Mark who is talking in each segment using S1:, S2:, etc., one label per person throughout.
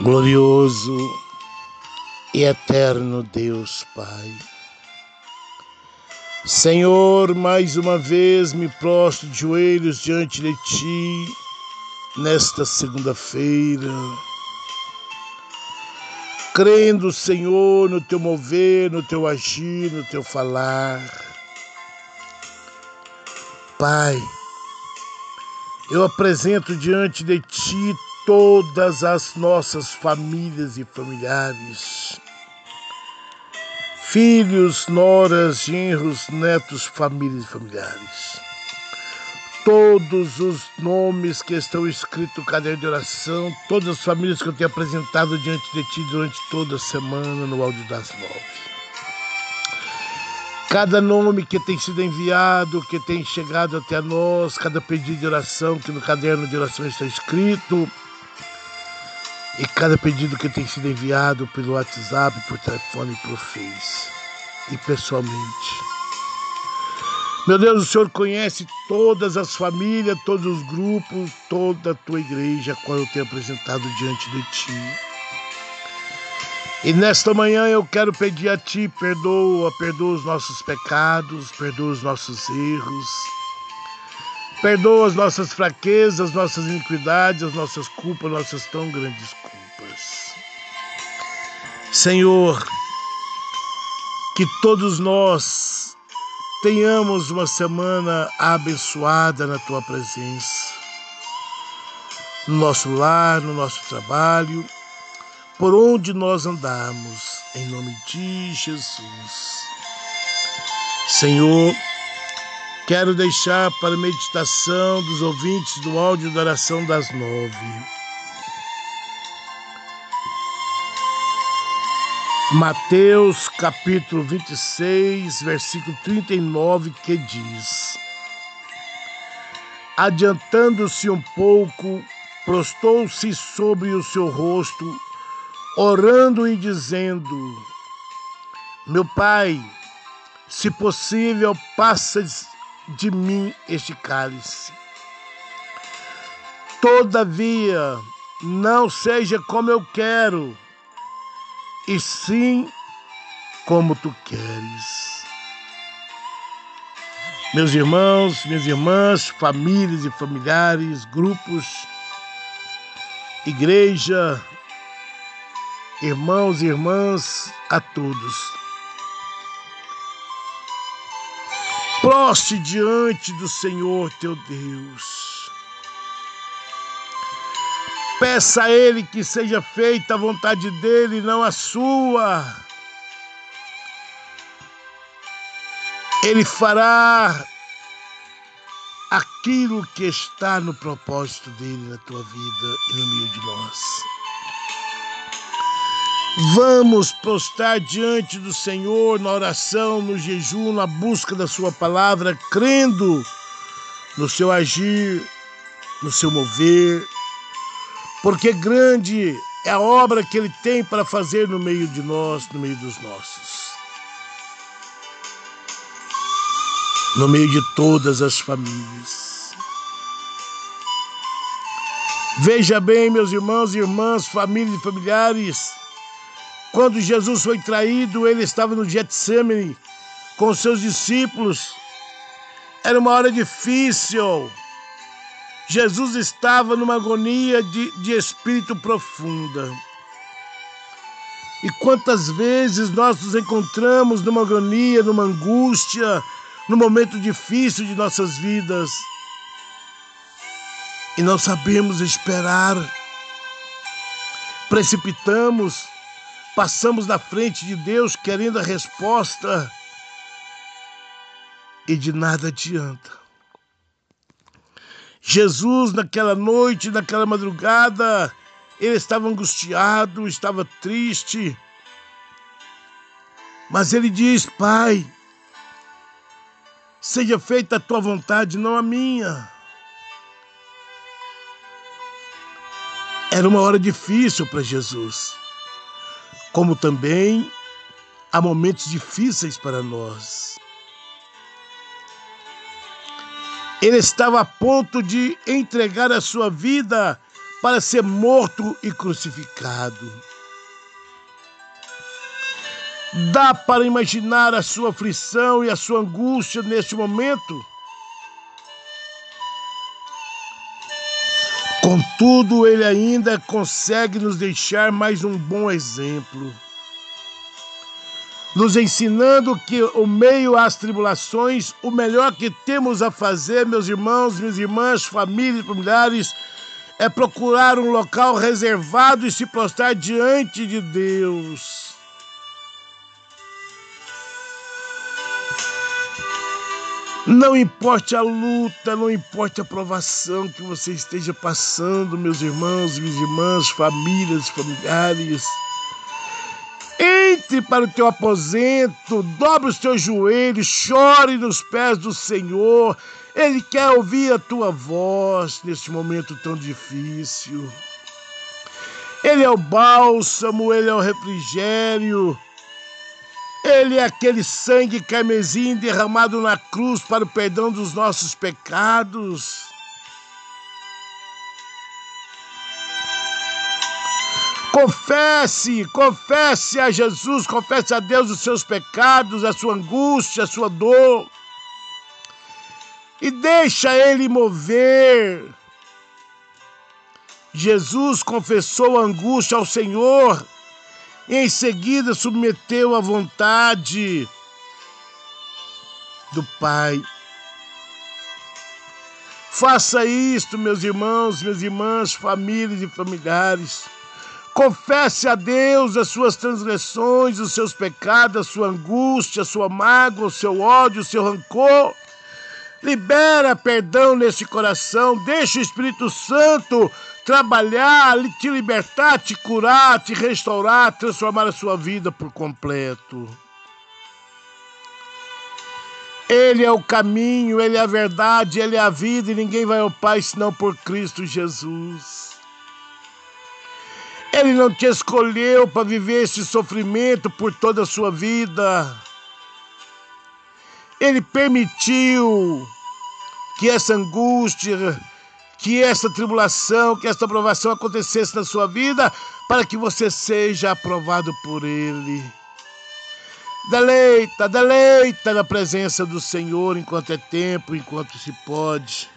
S1: glorioso e eterno Deus Pai. Senhor, mais uma vez me prostro de joelhos diante de Ti nesta segunda-feira, crendo, Senhor, no Teu mover, no Teu agir, no Teu falar. Pai, eu apresento diante de Ti todas as nossas famílias e familiares. Filhos, noras, genros, netos, famílias e familiares. Todos os nomes que estão escritos no caderno de oração, todas as famílias que eu tenho apresentado diante de Ti durante toda a semana no áudio das nove. Cada nome que tem sido enviado, que tem chegado até nós, cada pedido de oração que no caderno de oração está escrito, e cada pedido que tem sido enviado pelo WhatsApp, por telefone, por Face e pessoalmente. Meu Deus, o Senhor conhece todas as famílias, todos os grupos, toda a tua igreja, a qual eu tenho apresentado diante de ti. E nesta manhã eu quero pedir a ti, perdoa, perdoa os nossos pecados, perdoa os nossos erros Perdoa as nossas fraquezas, nossas iniquidades, as nossas culpas, nossas tão grandes culpas. Senhor, que todos nós tenhamos uma semana abençoada na tua presença, no nosso lar, no nosso trabalho, por onde nós andamos, em nome de Jesus. Senhor, Quero deixar para meditação dos ouvintes do áudio da oração das nove. Mateus capítulo 26, versículo 39, que diz: Adiantando-se um pouco, prostou-se sobre o seu rosto, orando e dizendo: Meu pai, se possível, passa de mim este cálice. Todavia, não seja como eu quero, e sim como tu queres. Meus irmãos, minhas irmãs, famílias e familiares, grupos, igreja, irmãos e irmãs, a todos. Proste diante do Senhor teu Deus. Peça a Ele que seja feita a vontade dele, não a sua. Ele fará aquilo que está no propósito dele na tua vida e no meio de nós. Vamos postar diante do Senhor na oração, no jejum, na busca da Sua palavra, crendo no seu agir, no seu mover, porque grande é a obra que Ele tem para fazer no meio de nós, no meio dos nossos. No meio de todas as famílias. Veja bem, meus irmãos e irmãs, famílias e familiares, quando Jesus foi traído, ele estava no Getsemane com seus discípulos. Era uma hora difícil. Jesus estava numa agonia de, de espírito profunda. E quantas vezes nós nos encontramos numa agonia, numa angústia, num momento difícil de nossas vidas e não sabemos esperar, precipitamos, Passamos na frente de Deus querendo a resposta e de nada adianta. Jesus, naquela noite, naquela madrugada, ele estava angustiado, estava triste. Mas ele diz: Pai, seja feita a tua vontade, não a minha. Era uma hora difícil para Jesus como também há momentos difíceis para nós. Ele estava a ponto de entregar a sua vida para ser morto e crucificado. Dá para imaginar a sua aflição e a sua angústia neste momento? Contudo, ele ainda consegue nos deixar mais um bom exemplo, nos ensinando que o meio às tribulações, o melhor que temos a fazer, meus irmãos, minhas irmãs, famílias, familiares, é procurar um local reservado e se prostrar diante de Deus. Não importe a luta, não importe a provação que você esteja passando, meus irmãos, minhas irmãs, famílias, familiares. Entre para o teu aposento, dobre os teus joelhos, chore nos pés do Senhor. Ele quer ouvir a tua voz neste momento tão difícil. Ele é o bálsamo, ele é o refrigério. Ele é aquele sangue carmesim derramado na cruz para o perdão dos nossos pecados. Confesse, confesse a Jesus, confesse a Deus os seus pecados, a sua angústia, a sua dor. E deixa ele mover. Jesus confessou a angústia ao Senhor em seguida submeteu à vontade do Pai. Faça isto, meus irmãos, minhas irmãs, famílias e familiares. Confesse a Deus as suas transgressões, os seus pecados, a sua angústia, a sua mágoa, o seu ódio, o seu rancor. Libera perdão neste coração, deixa o Espírito Santo trabalhar, te libertar, te curar, te restaurar, transformar a sua vida por completo. Ele é o caminho, ele é a verdade, ele é a vida e ninguém vai ao Pai senão por Cristo Jesus. Ele não te escolheu para viver esse sofrimento por toda a sua vida. Ele permitiu que essa angústia, que essa tribulação, que essa aprovação acontecesse na sua vida, para que você seja aprovado por Ele. Deleita, deleita na presença do Senhor enquanto é tempo, enquanto se pode.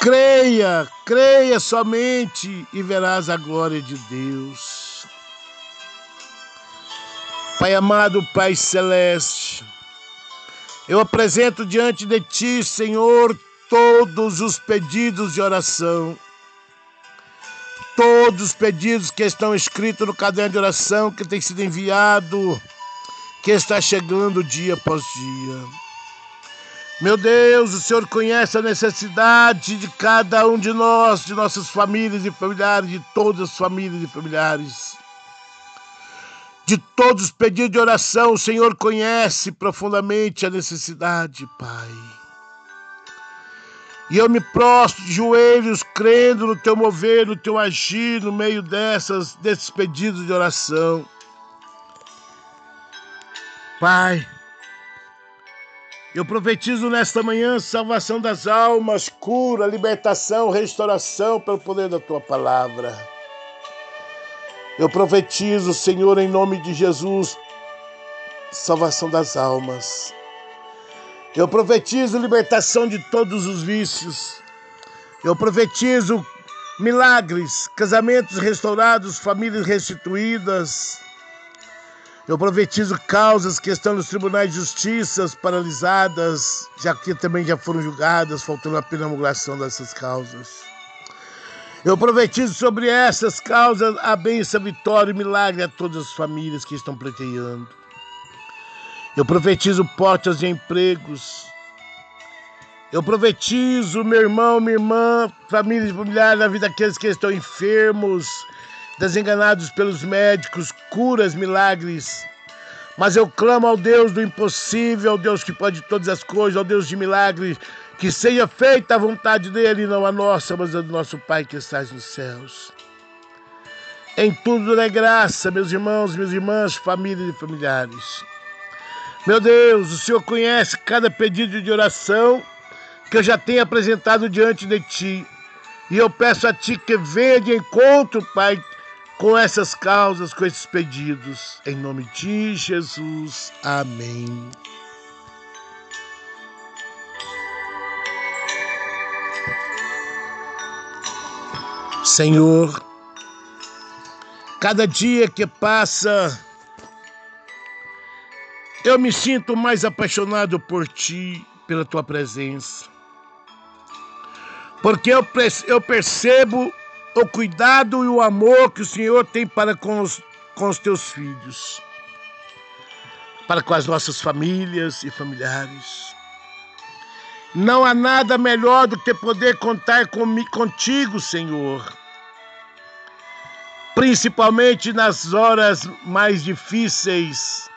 S1: Creia, creia somente e verás a glória de Deus. Pai amado, Pai celeste, eu apresento diante de Ti, Senhor, todos os pedidos de oração. Todos os pedidos que estão escritos no caderno de oração que tem sido enviado, que está chegando dia após dia. Meu Deus, o Senhor conhece a necessidade de cada um de nós, de nossas famílias e familiares, de todas as famílias e familiares de todos os pedidos de oração, o Senhor conhece profundamente a necessidade, Pai. E eu me prostro de joelhos, crendo no teu mover, no teu agir, no meio dessas, desses pedidos de oração. Pai, eu profetizo nesta manhã salvação das almas, cura, libertação, restauração pelo poder da tua palavra. Eu profetizo, Senhor, em nome de Jesus, salvação das almas. Eu profetizo libertação de todos os vícios. Eu profetizo milagres, casamentos restaurados, famílias restituídas. Eu profetizo causas que estão nos tribunais de justiça paralisadas, já que também já foram julgadas, faltando a promulgação dessas causas. Eu profetizo sobre essas causas a bênção, vitória e milagre a todas as famílias que estão pleiteando. Eu profetizo portas de empregos. Eu profetizo, meu irmão, minha irmã, famílias e familiares, na vida daqueles que estão enfermos, desenganados pelos médicos, curas, milagres. Mas eu clamo ao Deus do impossível, ao Deus que pode todas as coisas, ao Deus de milagres, que seja feita a vontade dele, não a nossa, mas a do nosso Pai que estás nos céus. Em tudo é graça, meus irmãos, minhas irmãs, famílias e familiares. Meu Deus, o Senhor conhece cada pedido de oração que eu já tenho apresentado diante de ti. E eu peço a ti que venha de encontro, Pai, com essas causas, com esses pedidos. Em nome de Jesus. Amém. Senhor, cada dia que passa, eu me sinto mais apaixonado por Ti, pela Tua presença. Porque eu, percebo o cuidado e o amor que o Senhor tem para com os, com os Teus filhos, para com as nossas famílias e familiares. Não há nada melhor do que poder contar com, contigo, Senhor. Principalmente nas horas mais difíceis,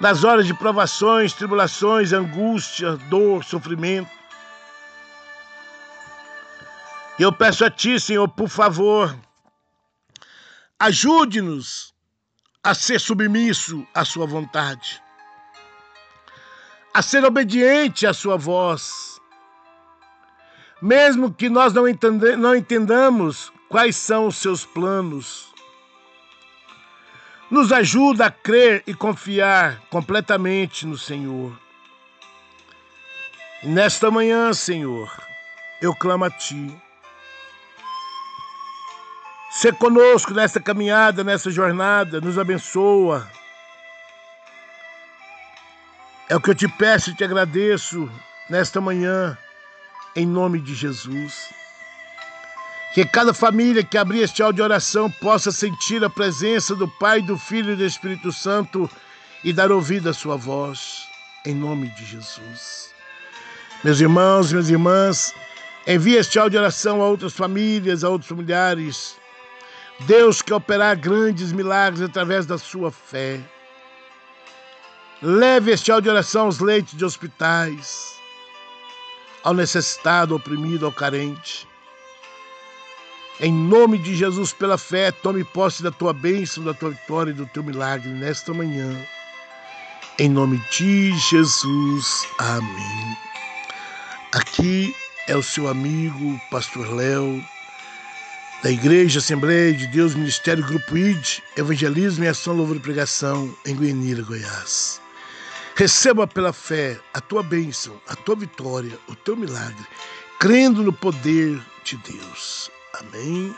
S1: nas horas de provações, tribulações, angústia, dor, sofrimento. Eu peço a Ti, Senhor, por favor, ajude-nos a ser submisso à Sua vontade a ser obediente à sua voz. Mesmo que nós não, entende, não entendamos quais são os seus planos, nos ajuda a crer e confiar completamente no Senhor. Nesta manhã, Senhor, eu clamo a Ti. Ser conosco nesta caminhada, nessa jornada, nos abençoa é o que eu te peço e te agradeço nesta manhã, em nome de Jesus. Que cada família que abrir este áudio de oração possa sentir a presença do Pai, do Filho e do Espírito Santo e dar ouvido à sua voz, em nome de Jesus. Meus irmãos, minhas irmãs, envie este áudio de oração a outras famílias, a outros familiares. Deus quer operar grandes milagres através da sua fé. Leve este áudio de oração aos leitos de hospitais, ao necessitado, ao oprimido, ao carente. Em nome de Jesus, pela fé, tome posse da tua bênção, da tua vitória e do teu milagre nesta manhã. Em nome de Jesus. Amém. Aqui é o seu amigo, Pastor Léo, da Igreja Assembleia de Deus, Ministério Grupo ID, Evangelismo e Ação Louvor e Pregação, em Guianira, Goiás. Receba pela fé a tua bênção, a tua vitória, o teu milagre, crendo no poder de Deus. Amém.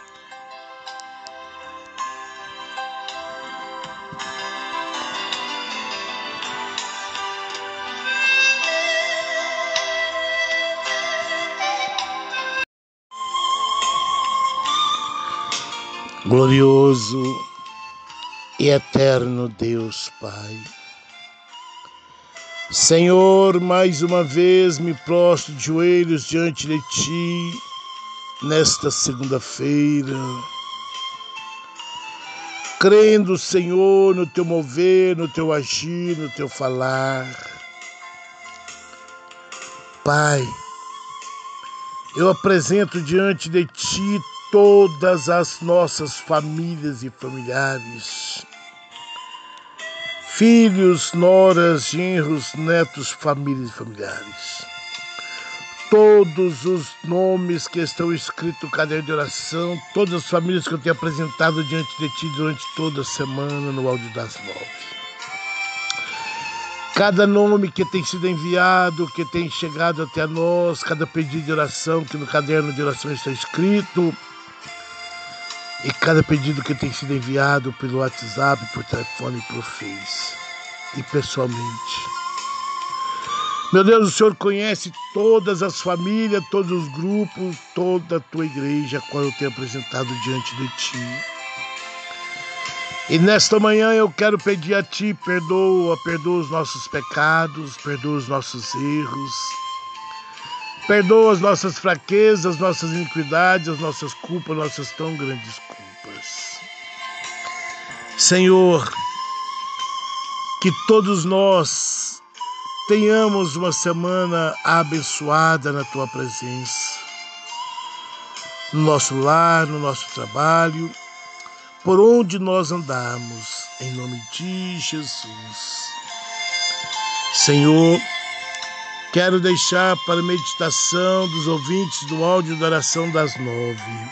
S1: Glorioso e eterno Deus Pai Senhor, mais uma vez me prostro de joelhos diante de Ti nesta segunda-feira, crendo, Senhor, no Teu mover, no Teu agir, no Teu falar. Pai, eu apresento diante de Ti todas as nossas famílias e familiares filhos, noras, genros, netos, famílias e familiares. Todos os nomes que estão escritos no caderno de oração, todas as famílias que eu tenho apresentado diante de Ti durante toda a semana no áudio das nove. Cada nome que tem sido enviado, que tem chegado até nós, cada pedido de oração que no caderno de oração está escrito, e cada pedido que tem sido enviado pelo WhatsApp, por telefone, por Face e pessoalmente. Meu Deus, o Senhor conhece todas as famílias, todos os grupos, toda a tua igreja, a qual eu tenho apresentado diante de ti. E nesta manhã eu quero pedir a ti, perdoa, perdoa os nossos pecados, perdoa os nossos erros Perdoa as nossas fraquezas, nossas iniquidades, as nossas culpas, nossas tão grandes culpas. Senhor, que todos nós tenhamos uma semana abençoada na tua presença, no nosso lar, no nosso trabalho, por onde nós andamos, em nome de Jesus. Senhor, Quero deixar para meditação dos ouvintes do áudio da oração das nove.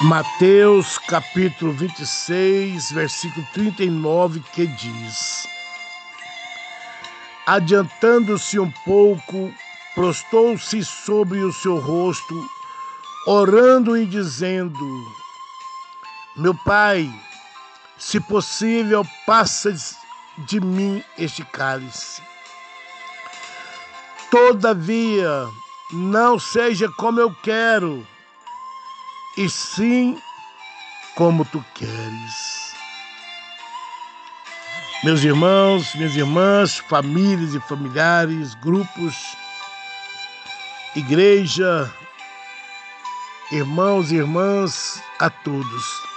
S1: Mateus capítulo 26, versículo 39, que diz: Adiantando-se um pouco, prostou-se sobre o seu rosto, orando e dizendo: Meu pai, se possível, passa de mim este cálice. Todavia, não seja como eu quero, e sim como tu queres. Meus irmãos, minhas irmãs, famílias e familiares, grupos, igreja, irmãos e irmãs, a todos.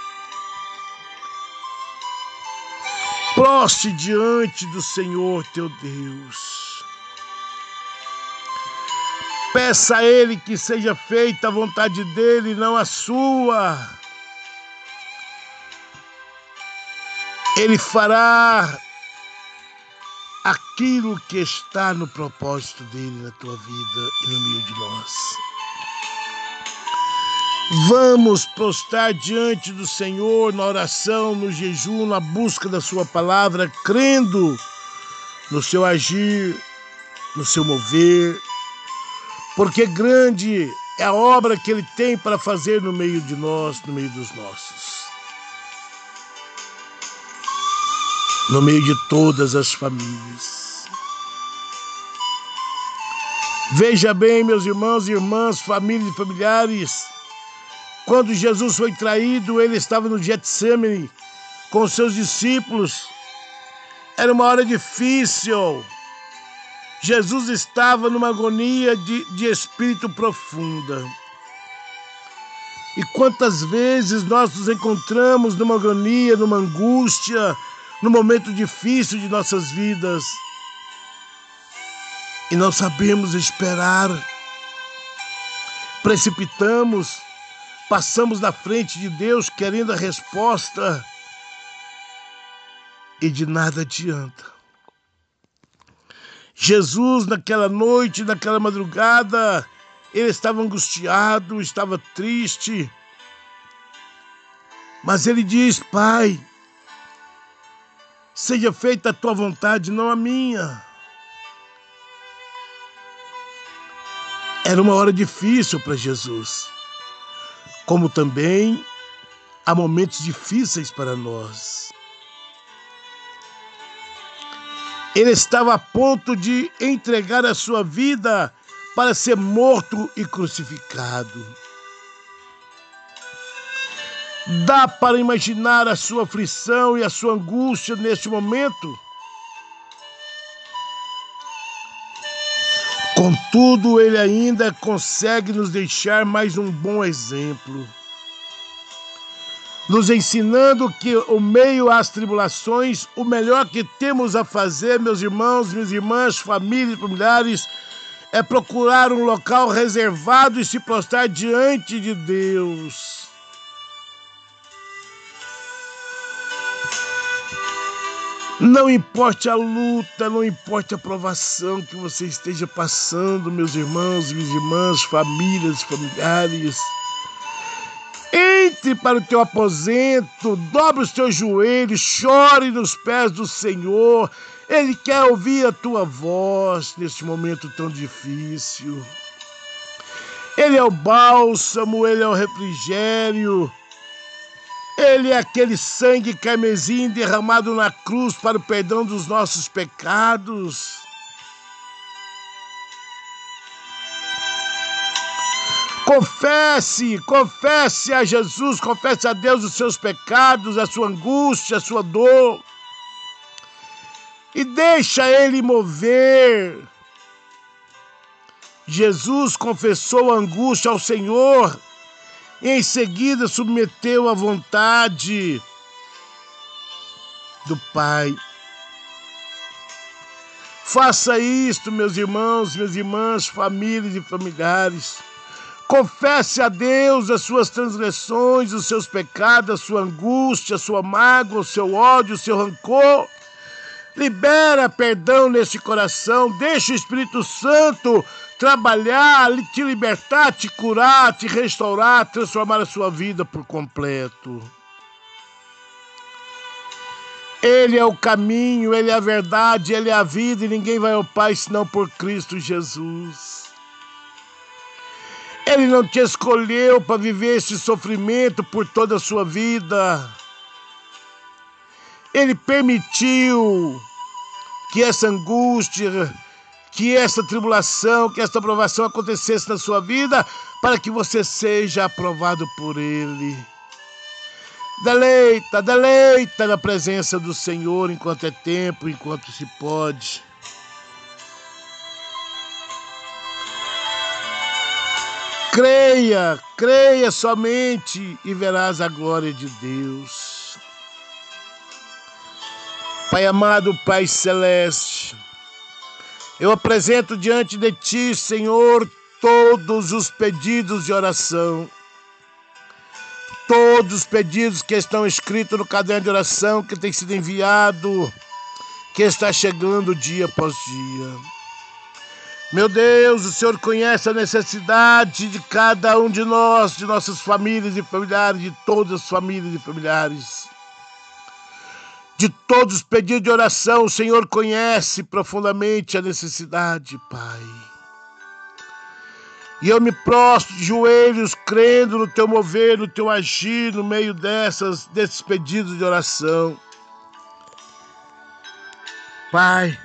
S1: Proste diante do Senhor teu Deus Peça a Ele que seja feita a vontade dele, não a sua. Ele fará aquilo que está no propósito dele na tua vida e no meio de nós. Vamos prostrar diante do Senhor na oração, no jejum, na busca da Sua palavra, crendo no seu agir, no seu mover, porque grande é a obra que Ele tem para fazer no meio de nós, no meio dos nossos. No meio de todas as famílias. Veja bem, meus irmãos e irmãs, famílias e familiares, quando Jesus foi traído, ele estava no Getsemane com seus discípulos. Era uma hora difícil. Jesus estava numa agonia de, de espírito profunda. E quantas vezes nós nos encontramos numa agonia, numa angústia, num momento difícil de nossas vidas e não sabemos esperar, precipitamos, passamos na frente de Deus querendo a resposta e de nada adianta. Jesus, naquela noite, naquela madrugada, ele estava angustiado, estava triste. Mas ele diz: Pai, seja feita a tua vontade, não a minha. Era uma hora difícil para Jesus, como também há momentos difíceis para nós. Ele estava a ponto de entregar a sua vida para ser morto e crucificado. Dá para imaginar a sua aflição e a sua angústia neste momento? Contudo, ele ainda consegue nos deixar mais um bom exemplo nos ensinando que o meio às tribulações, o melhor que temos a fazer, meus irmãos, minhas irmãs, famílias, familiares, é procurar um local reservado e se prostrar diante de Deus. Não importe a luta, não importe a provação que você esteja passando, meus irmãos, minhas irmãs, famílias, familiares. Entre para o teu aposento, dobre os teus joelhos, chore nos pés do Senhor. Ele quer ouvir a tua voz neste momento tão difícil. Ele é o bálsamo, ele é o refrigério. Ele é aquele sangue carmesim derramado na cruz para o perdão dos nossos pecados. Confesse, confesse a Jesus, confesse a Deus os seus pecados, a sua angústia, a sua dor. E deixa ele mover. Jesus confessou a angústia ao Senhor em seguida submeteu à vontade do Pai. Faça isto, meus irmãos, minhas irmãs, famílias e familiares. Confesse a Deus as suas transgressões, os seus pecados, a sua angústia, a sua mágoa, o seu ódio, o seu rancor. Libera perdão nesse coração, deixa o Espírito Santo trabalhar, te libertar, te curar, te restaurar, transformar a sua vida por completo. Ele é o caminho, ele é a verdade, ele é a vida e ninguém vai ao Pai senão por Cristo Jesus. Ele não te escolheu para viver esse sofrimento por toda a sua vida. Ele permitiu que essa angústia, que essa tribulação, que essa provação acontecesse na sua vida, para que você seja aprovado por Ele. Deleita, deleita na presença do Senhor enquanto é tempo, enquanto se pode. Creia, creia somente e verás a glória de Deus. Pai amado, Pai celeste, eu apresento diante de Ti, Senhor, todos os pedidos de oração, todos os pedidos que estão escritos no caderno de oração que tem sido enviado, que está chegando dia após dia. Meu Deus, o Senhor conhece a necessidade de cada um de nós, de nossas famílias e familiares, de todas as famílias e familiares. De todos os pedidos de oração, o Senhor conhece profundamente a necessidade, Pai. E eu me prostro de joelhos, crendo no teu mover, no teu agir, no meio dessas, desses pedidos de oração. Pai,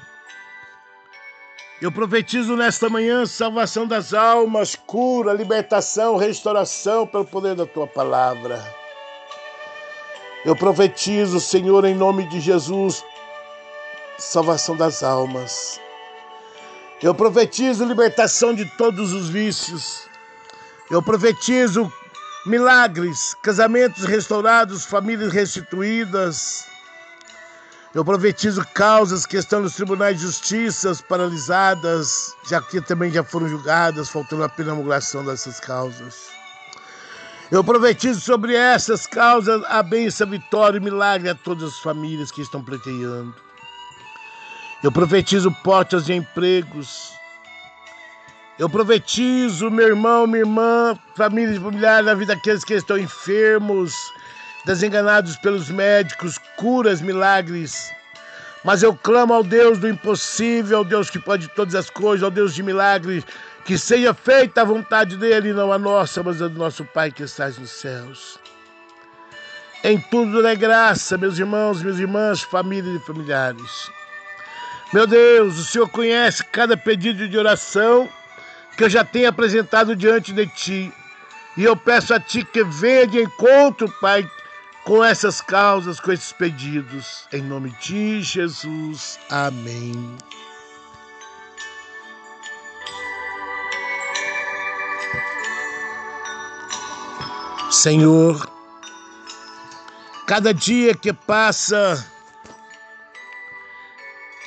S1: eu profetizo nesta manhã salvação das almas, cura, libertação, restauração pelo poder da tua palavra. Eu profetizo, Senhor, em nome de Jesus, salvação das almas. Eu profetizo libertação de todos os vícios. Eu profetizo milagres, casamentos restaurados, famílias restituídas eu profetizo causas que estão nos tribunais de justiça paralisadas, já que também já foram julgadas, faltando a promulgação dessas causas. Eu profetizo sobre essas causas a bênção, vitória e milagre a todas as famílias que estão pleiteando. Eu profetizo portas de empregos. Eu profetizo, meu irmão, minha irmã, famílias e familiares, na vida daqueles que estão enfermos, desenganados pelos médicos, curas, milagres. Mas eu clamo ao Deus do impossível, ao Deus que pode todas as coisas, ao Deus de milagres, que seja feita a vontade dele, não a nossa, mas a do nosso Pai que estás nos céus. Em tudo é graça, meus irmãos, minhas irmãs, famílias e familiares. Meu Deus, o Senhor conhece cada pedido de oração que eu já tenho apresentado diante de Ti. E eu peço a Ti que venha de encontro, Pai, com essas causas, com esses pedidos. Em nome de Jesus. Amém. Senhor, cada dia que passa,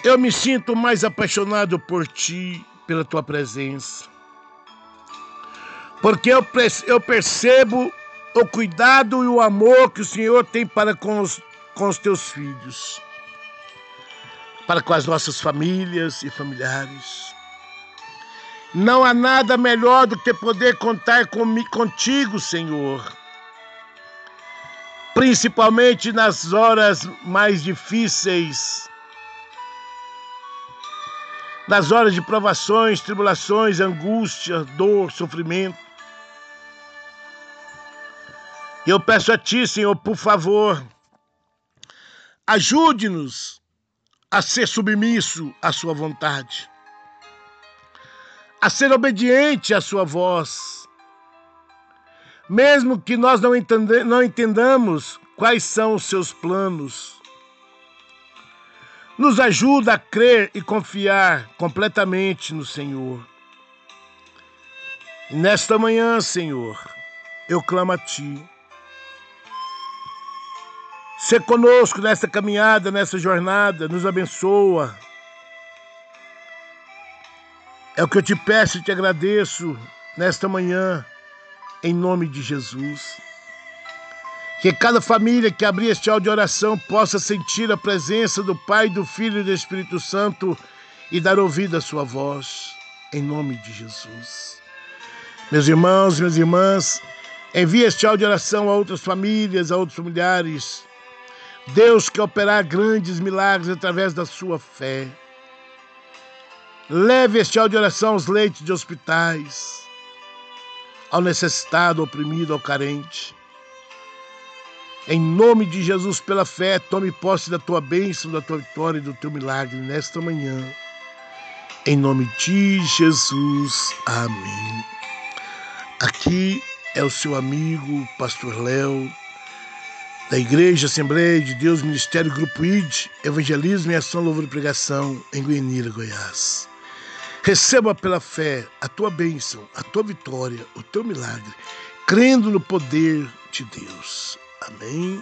S1: eu me sinto mais apaixonado por Ti, pela Tua presença. Porque eu, eu percebo o cuidado e o amor que o Senhor tem para com os, com os teus filhos, para com as nossas famílias e familiares. Não há nada melhor do que poder contar contigo, Senhor. Principalmente nas horas mais difíceis, nas horas de provações, tribulações, angústia, dor, sofrimento. Eu peço a Ti, Senhor, por favor, ajude-nos a ser submisso à Sua vontade, a ser obediente à Sua voz, mesmo que nós não, entende, não entendamos quais são os Seus planos. Nos ajuda a crer e confiar completamente no Senhor. E nesta manhã, Senhor, eu clamo a Ti Ser conosco nessa caminhada, nessa jornada, nos abençoa. É o que eu te peço e te agradeço nesta manhã, em nome de Jesus. Que cada família que abrir este áudio de oração possa sentir a presença do Pai, do Filho e do Espírito Santo e dar ouvido à sua voz, em nome de Jesus. Meus irmãos, minhas irmãs, envie este áudio de oração a outras famílias, a outros familiares. Deus quer operar grandes milagres através da sua fé. Leve este áudio de oração aos leitos de hospitais, ao necessitado, ao oprimido, ao carente. Em nome de Jesus, pela fé, tome posse da tua bênção, da tua vitória e do teu milagre nesta manhã. Em nome de Jesus. Amém. Aqui é o seu amigo, Pastor Léo, da Igreja Assembleia de Deus, Ministério Grupo ID, Evangelismo e Ação Louvor e Pregação, em Goianira, Goiás. Receba pela fé a tua bênção, a tua vitória, o teu milagre, crendo no poder de Deus. Amém